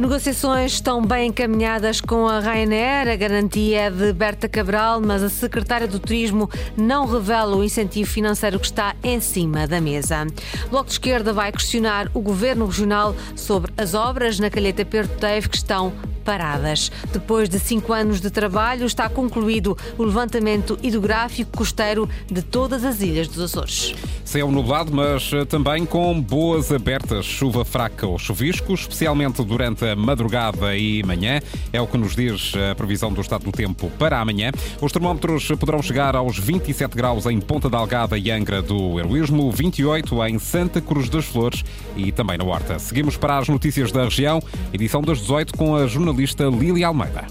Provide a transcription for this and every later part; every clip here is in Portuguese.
Negociações estão bem encaminhadas com a Ryanair, a garantia é de Berta Cabral, mas a secretária do Turismo não revela o incentivo financeiro que está em cima da mesa. O Bloco de Esquerda vai questionar o governo regional sobre as obras na Calheta Perto Teve que estão paradas. Depois de cinco anos de trabalho, está concluído o levantamento hidrográfico costeiro de todas as ilhas dos Açores. Céu nublado, mas eh, também com boas abertas. Chuva fraca ou chuvisco, especialmente durante a madrugada e manhã. É o que nos diz a previsão do estado do tempo para amanhã. Os termómetros poderão chegar aos 27 graus em Ponta Delgada e Angra do Heroísmo, 28 em Santa Cruz das Flores e também na Horta. Seguimos para as notícias da região, edição das 18 com a jornalista Lili Almeida.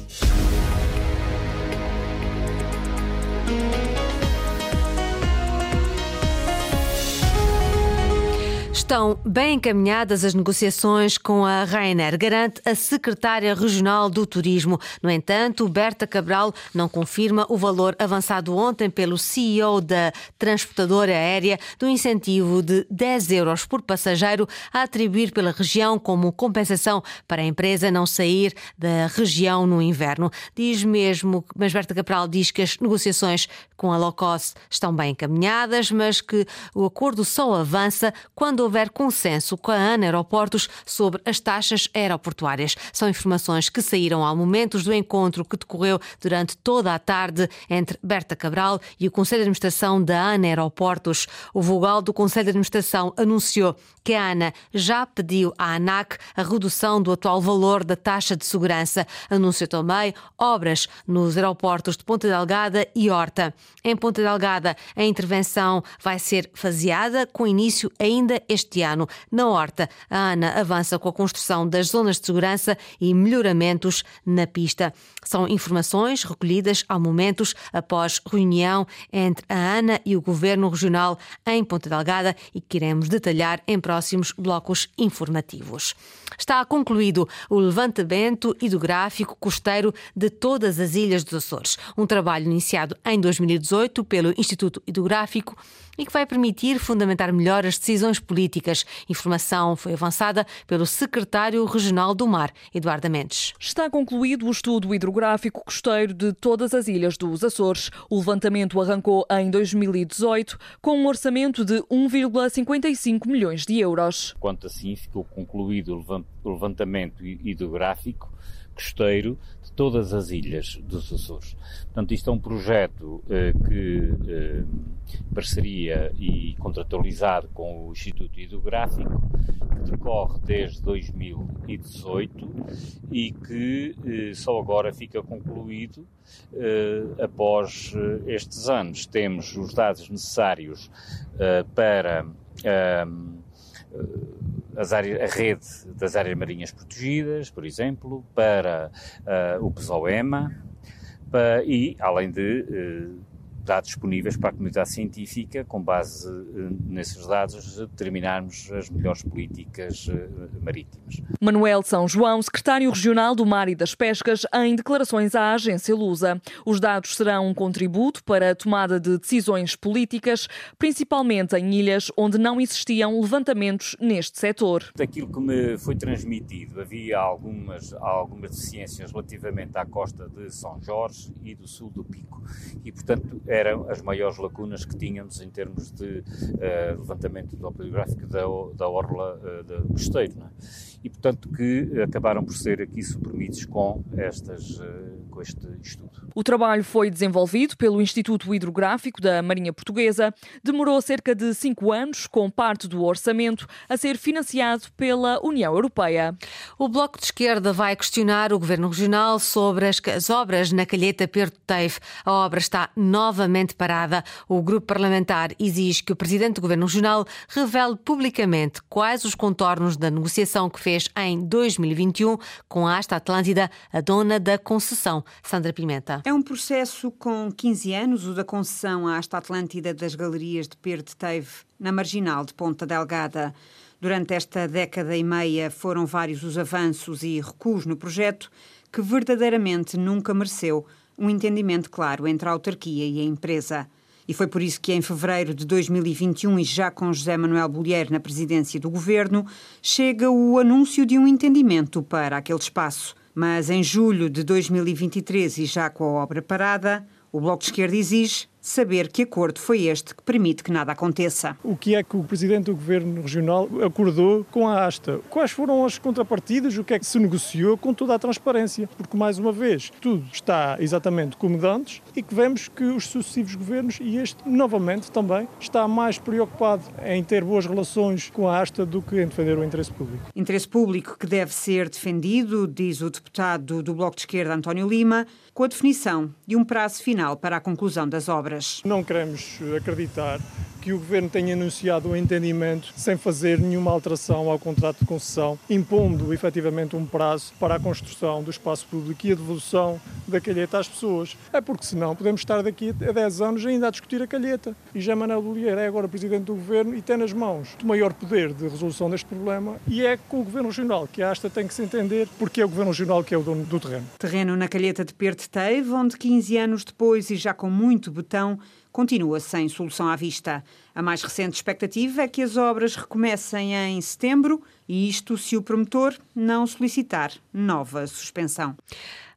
Estão bem encaminhadas as negociações com a Ryanair, garante a secretária regional do Turismo. No entanto, Berta Cabral não confirma o valor avançado ontem pelo CEO da transportadora aérea do incentivo de 10 euros por passageiro a atribuir pela região como compensação para a empresa não sair da região no inverno. Diz mesmo, mas Berta Cabral diz que as negociações com a low cost estão bem encaminhadas, mas que o acordo só avança quando houver houver consenso com a ANA Aeroportos sobre as taxas aeroportuárias. São informações que saíram ao momento do encontro que decorreu durante toda a tarde entre Berta Cabral e o Conselho de Administração da ANA Aeroportos. O vogal do Conselho de Administração anunciou que a ANA já pediu à ANAC a redução do atual valor da taxa de segurança. Anunciou também obras nos aeroportos de Ponta Delgada e Horta. Em Ponta Delgada, a intervenção vai ser faseada, com início ainda este este ano. Na Horta, a ANA avança com a construção das zonas de segurança e melhoramentos na pista. São informações recolhidas ao momentos após reunião entre a ANA e o Governo Regional em Ponta Delgada e que iremos detalhar em próximos blocos informativos. Está concluído o levantamento hidrográfico costeiro de todas as ilhas dos Açores, um trabalho iniciado em 2018 pelo Instituto Hidrográfico e que vai permitir fundamentar melhor as decisões políticas. Informação foi avançada pelo secretário regional do Mar, Eduardo Mendes. Está concluído o estudo hidrográfico costeiro de todas as ilhas dos Açores. O levantamento arrancou em 2018 com um orçamento de 1,55 milhões de euros. Quanto assim, ficou concluído o levantamento hidrográfico costeiro de todas as ilhas dos Açores. Portanto, isto é um projeto eh, que, eh, parceria e contratualizado com o Instituto Hidrográfico, que decorre desde 2018 e que eh, só agora fica concluído eh, após eh, estes anos. Temos os dados necessários eh, para as áreas, a rede das áreas marinhas protegidas, por exemplo, para uh, o PESOEMA, para, e além de uh, dados disponíveis para a comunidade científica, com base eh, nesses dados, determinarmos as melhores políticas eh, marítimas. Manuel São João, secretário regional do Mar e das Pescas, em declarações à agência Lusa. Os dados serão um contributo para a tomada de decisões políticas, principalmente em ilhas onde não existiam levantamentos neste setor. Daquilo que me foi transmitido, havia algumas, algumas deficiências relativamente à costa de São Jorge e do sul do Pico. E, portanto, é eram as maiores lacunas que tínhamos em termos de uh, levantamento dopplerográfico da, da orla uh, do costeiro. É? e, portanto, que acabaram por ser aqui suprimidos com, estas, eh, com este estudo. O trabalho foi desenvolvido pelo Instituto Hidrográfico da Marinha Portuguesa. Demorou cerca de cinco anos, com parte do orçamento a ser financiado pela União Europeia. O Bloco de Esquerda vai questionar o Governo Regional sobre as, as obras na Calheta Perto Teif. A obra está novamente parada. O grupo parlamentar exige que o Presidente do Governo Regional revele publicamente quais os contornos da negociação que fez fez em 2021 com a Asta Atlântida, a dona da concessão. Sandra Pimenta. É um processo com 15 anos, o da concessão à Asta Atlântida das galerias de Perde Teve, na marginal de Ponta Delgada. Durante esta década e meia foram vários os avanços e recuos no projeto que verdadeiramente nunca mereceu um entendimento claro entre a autarquia e a empresa. E foi por isso que, em fevereiro de 2021, e já com José Manuel Bolheiro na presidência do governo, chega o anúncio de um entendimento para aquele espaço. Mas em julho de 2023, e já com a obra parada, o Bloco de Esquerda exige saber que acordo foi este que permite que nada aconteça. O que é que o Presidente do Governo Regional acordou com a ASTA? Quais foram as contrapartidas? O que é que se negociou com toda a transparência? Porque, mais uma vez, tudo está exatamente como dantes e que vemos que os sucessivos governos, e este novamente também, está mais preocupado em ter boas relações com a ASTA do que em defender o interesse público. Interesse público que deve ser defendido, diz o deputado do Bloco de Esquerda, António Lima, com a definição de um prazo final para a conclusão das obras obras. Não queremos acreditar que o Governo tenha anunciado o um entendimento sem fazer nenhuma alteração ao contrato de concessão, impondo efetivamente um prazo para a construção do espaço público e a devolução da calheta às pessoas. É porque senão podemos estar daqui a 10 anos ainda a discutir a calheta. E já Manuel Bolieiro é agora Presidente do Governo e tem nas mãos o maior poder de resolução deste problema e é com o Governo Regional que a Asta tem que se entender porque é o Governo Regional que é o dono do terreno. Terreno na calheta de Perteve, onde 15 anos depois e já com muito betão, continua sem solução à vista. A mais recente expectativa é que as obras recomecem em setembro e isto se o promotor não solicitar nova suspensão.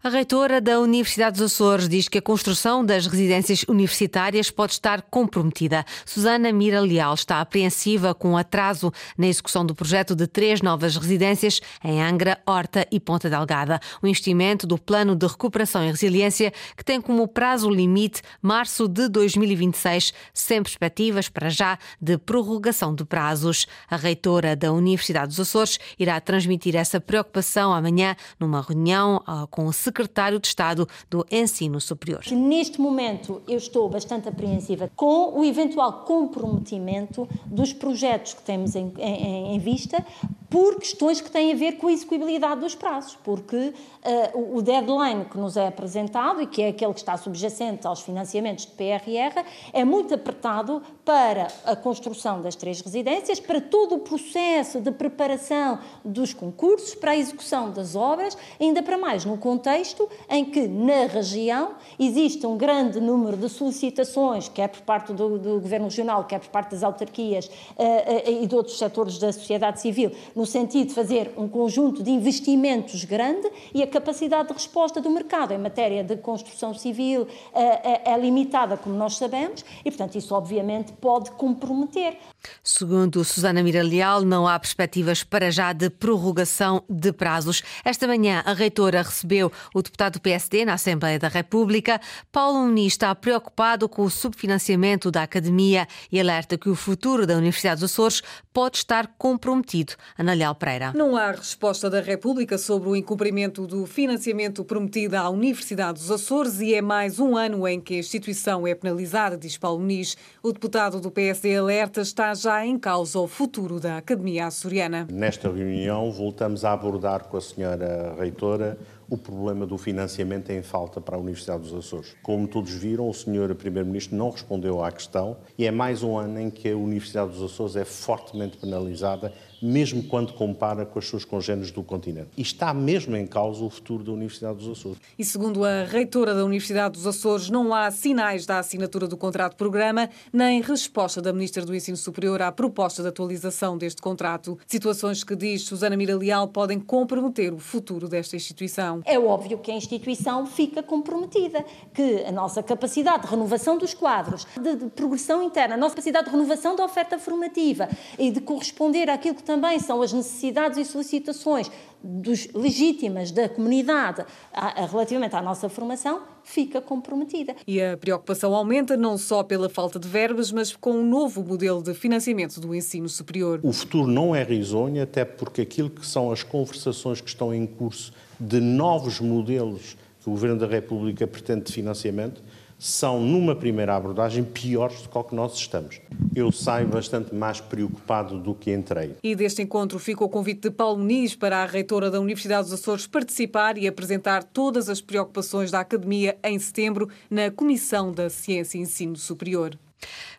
A reitora da Universidade dos Açores diz que a construção das residências universitárias pode estar comprometida. Susana Mira Leal está apreensiva com o atraso na execução do projeto de três novas residências em Angra, Horta e Ponta Delgada. O investimento do Plano de Recuperação e Resiliência, que tem como prazo limite março de 2026, sem perspectivas para já de prorrogação de prazos. A reitora da Universidade dos Açores irá transmitir essa preocupação amanhã numa reunião ah, com o secretário de Estado do Ensino Superior. Neste momento eu estou bastante apreensiva com o eventual comprometimento dos projetos que temos em, em, em vista por questões que têm a ver com a execuibilidade dos prazos, porque uh, o deadline que nos é apresentado e que é aquele que está subjacente aos financiamentos de PRR é muito apertado para a construção das três residências, para todo o processo de preparação dos concursos, para a execução das obras, ainda para mais no contexto em que na região existe um grande número de solicitações, quer por parte do, do Governo Regional, quer por parte das autarquias uh, uh, e de outros setores da sociedade civil, no sentido de fazer um conjunto de investimentos grande e a capacidade de resposta do mercado em matéria de construção civil é, é limitada, como nós sabemos, e, portanto, isso obviamente pode comprometer. Segundo Susana Miraleal, não há perspectivas para já de prorrogação de prazos. Esta manhã, a reitora recebeu o deputado do PSD na Assembleia da República. Paulo Muniz está preocupado com o subfinanciamento da academia e alerta que o futuro da Universidade dos Açores pode estar comprometido. Ana Ana Pereira. Não há resposta da República sobre o incumprimento do financiamento prometido à Universidade dos Açores e é mais um ano em que a instituição é penalizada, diz Paulo Muniz. O deputado do PSD alerta está já em causa o futuro da Academia Açoriana. Nesta reunião voltamos a abordar com a senhora reitora o problema do financiamento em falta para a Universidade dos Açores. Como todos viram, o Sr. Primeiro-Ministro não respondeu à questão e é mais um ano em que a Universidade dos Açores é fortemente penalizada, mesmo quando compara com as suas congêneres do continente. E está mesmo em causa o futuro da Universidade dos Açores. E segundo a reitora da Universidade dos Açores, não há sinais da assinatura do contrato de programa, nem resposta da Ministra do Ensino Superior à proposta de atualização deste contrato. Situações que, diz Susana Mira Leal, podem comprometer o futuro desta instituição é óbvio que a instituição fica comprometida, que a nossa capacidade de renovação dos quadros, de, de, progressão interna, a nossa capacidade de renovação da oferta formativa e de corresponder àquilo que também são as necessidades e solicitações dos, legítimas da comunidade a, a, relativamente à nossa formação fica comprometida. E a preocupação aumenta não só pela falta de verbas, mas com um novo modelo de financiamento do ensino superior. O futuro não é risonho, até porque aquilo que são as conversações que estão em curso de novos modelos que o Governo da República pretende de financiamento são, numa primeira abordagem, piores do que o que nós estamos. Eu saio bastante mais preocupado do que entrei. E deste encontro fica o convite de Paulo Muniz para a reitora da Universidade dos Açores participar e apresentar todas as preocupações da Academia em setembro na Comissão da Ciência e Ensino Superior.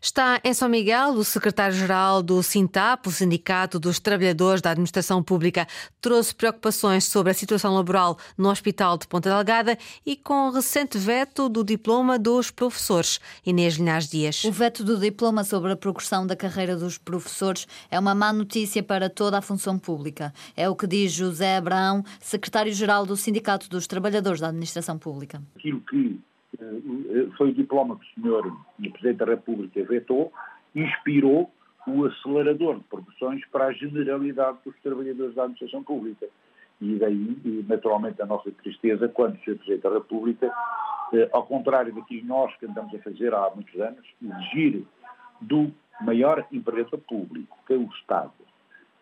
Está em São Miguel o secretário-geral do SINTAP, o Sindicato dos Trabalhadores da Administração Pública, trouxe preocupações sobre a situação laboral no Hospital de Ponta Delgada e com o recente veto do diploma dos professores. Inês Linhares Dias. O veto do diploma sobre a progressão da carreira dos professores é uma má notícia para toda a função pública. É o que diz José Abraão, secretário-geral do Sindicato dos Trabalhadores da Administração Pública. Aquilo que foi o diploma que o senhor Presidente da República vetou, inspirou o acelerador de produções para a generalidade dos trabalhadores da administração pública. E daí, naturalmente, a nossa tristeza quando o Sr. Presidente da República, eh, ao contrário daquilo nós que andamos a fazer há muitos anos, exigir do maior empregador público, que é o Estado,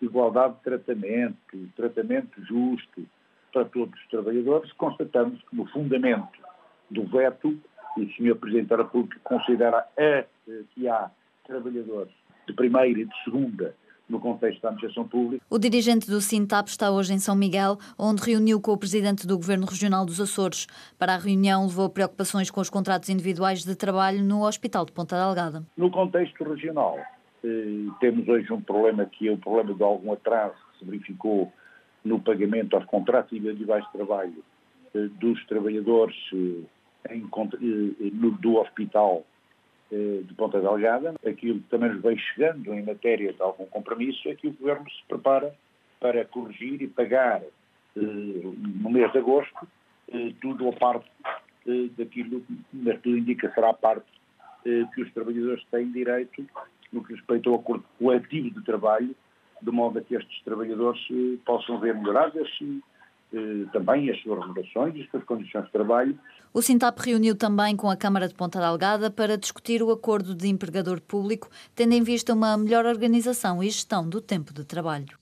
igualdade de tratamento, tratamento justo para todos os trabalhadores, constatamos que no fundamento do veto, e o Sr. Presidente da República considera a, eh, que há trabalhadores de primeira e de segunda no contexto da administração pública. O dirigente do Sintap está hoje em São Miguel, onde reuniu com o presidente do Governo Regional dos Açores. Para a reunião, levou preocupações com os contratos individuais de trabalho no Hospital de Ponta Delgada. No contexto regional, eh, temos hoje um problema que é o problema de algum atraso que se verificou no pagamento aos contratos individuais de trabalho eh, dos trabalhadores em, no, do hospital eh, de Ponta Delgada. Aquilo que também nos vem chegando em matéria de algum compromisso é que o Governo se prepara para corrigir e pagar no mês de agosto tudo a parte daquilo que tudo indica será a parte que os trabalhadores têm direito no que respeita ao acordo coletivo de trabalho, de modo a que estes trabalhadores possam ver melhoradas eh, também as suas remunerações as suas condições de trabalho. O Sintap reuniu também com a Câmara de Ponta Delgada para discutir o acordo de empregador público, tendo em vista uma melhor organização e gestão do tempo de trabalho.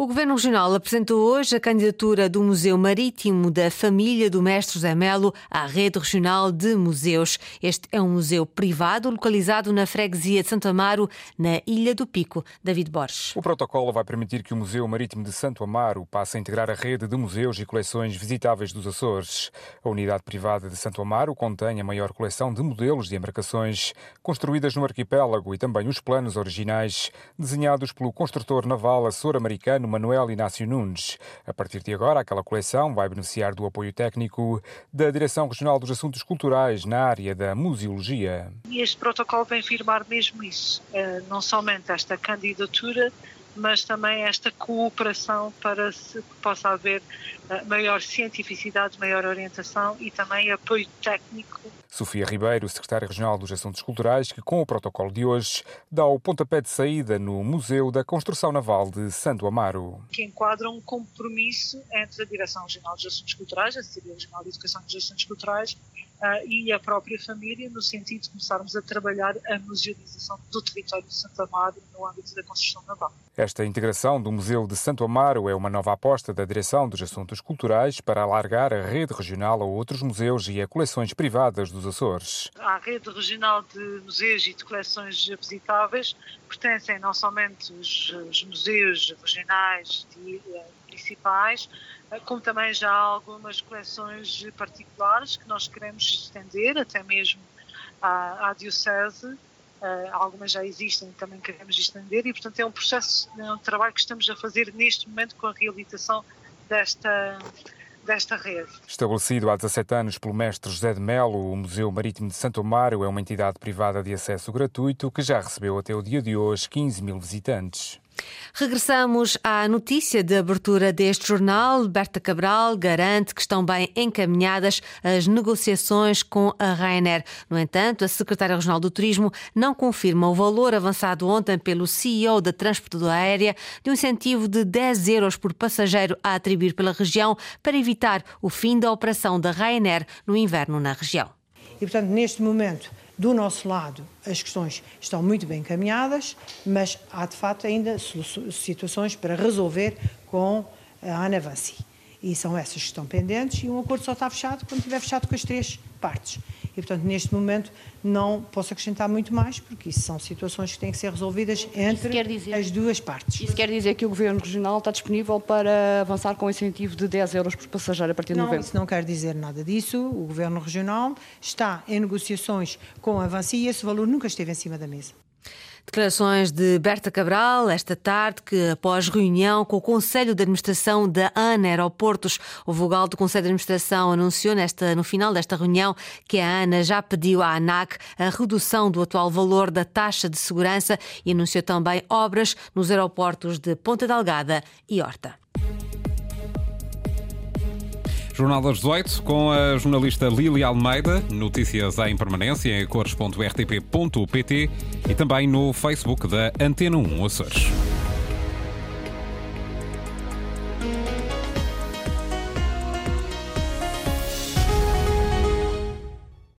O Governo Regional apresentou hoje a candidatura do Museu Marítimo da Família do Mestre José Melo à Rede Regional de Museus. Este é um museu privado localizado na freguesia de Santo Amaro, na Ilha do Pico. David Borges. O protocolo vai permitir que o Museu Marítimo de Santo Amaro passe a integrar a rede de museus e coleções visitáveis dos Açores. A unidade privada de Santo Amaro contém a maior coleção de modelos de embarcações construídas no arquipélago e também os planos originais desenhados pelo construtor naval açor-americano Manuel Inácio Nunes. A partir de agora, aquela coleção vai beneficiar do apoio técnico da Direção Regional dos Assuntos Culturais na área da museologia. E este protocolo vem firmar mesmo isso, eh, não somente esta candidatura, mas também esta cooperação para que possa haver eh, maior cientificidade, maior orientação e também apoio técnico Sofia Ribeiro, secretária regional dos Assuntos Culturais, que com o protocolo de hoje dá o pontapé de saída no Museu da Construção Naval de Santo Amaro. Que enquadra um compromisso entre a Direção Regional dos Assuntos Culturais, a Secretaria Regional de Educação dos Assuntos Culturais uh, e a própria família, no sentido de começarmos a trabalhar a musealização do território de Santo Amaro no âmbito da construção naval. Esta integração do Museu de Santo Amaro é uma nova aposta da Direção dos Assuntos Culturais para alargar a rede regional a outros museus e a coleções privadas dos Açores. À rede regional de museus e de coleções visitáveis pertencem não somente os, os museus regionais e eh, municipais, como também já há algumas coleções particulares que nós queremos estender, até mesmo à, à Diocese. Uh, algumas já existem e também queremos estender e, portanto, é um processo, é um trabalho que estamos a fazer neste momento com a reabilitação desta, desta rede. Estabelecido há 17 anos pelo mestre José de Melo, o Museu Marítimo de Santo Amaro é uma entidade privada de acesso gratuito que já recebeu até o dia de hoje 15 mil visitantes. Regressamos à notícia de abertura deste jornal. Berta Cabral garante que estão bem encaminhadas as negociações com a Ryanair. No entanto, a secretária regional do Turismo não confirma o valor avançado ontem pelo CEO da transportadora aérea de um incentivo de 10 euros por passageiro a atribuir pela região para evitar o fim da operação da Ryanair no inverno na região. E, portanto, neste momento, do nosso lado, as questões estão muito bem encaminhadas, mas há de facto ainda situações para resolver com a Anavanci. E são essas que estão pendentes e um acordo só está fechado quando estiver fechado com as três partes. E, portanto, neste momento não posso acrescentar muito mais, porque isso são situações que têm que ser resolvidas entre dizer, as duas partes. Isso quer dizer que o Governo Regional está disponível para avançar com o incentivo de 10 euros por passageiro a partir de não, novembro? Isso não quer dizer nada disso. O Governo Regional está em negociações com a Avanci e esse valor nunca esteve em cima da mesa. Declarações de Berta Cabral esta tarde, que após reunião com o Conselho de Administração da ANA Aeroportos, o vogal do Conselho de Administração anunciou nesta, no final desta reunião que a ANA já pediu à ANAC a redução do atual valor da taxa de segurança e anunciou também obras nos aeroportos de Ponta Delgada e Horta. Jornal das 18 com a jornalista Lili Almeida. Notícias em permanência em cores.rtp.pt e também no Facebook da Antena 1 Açores.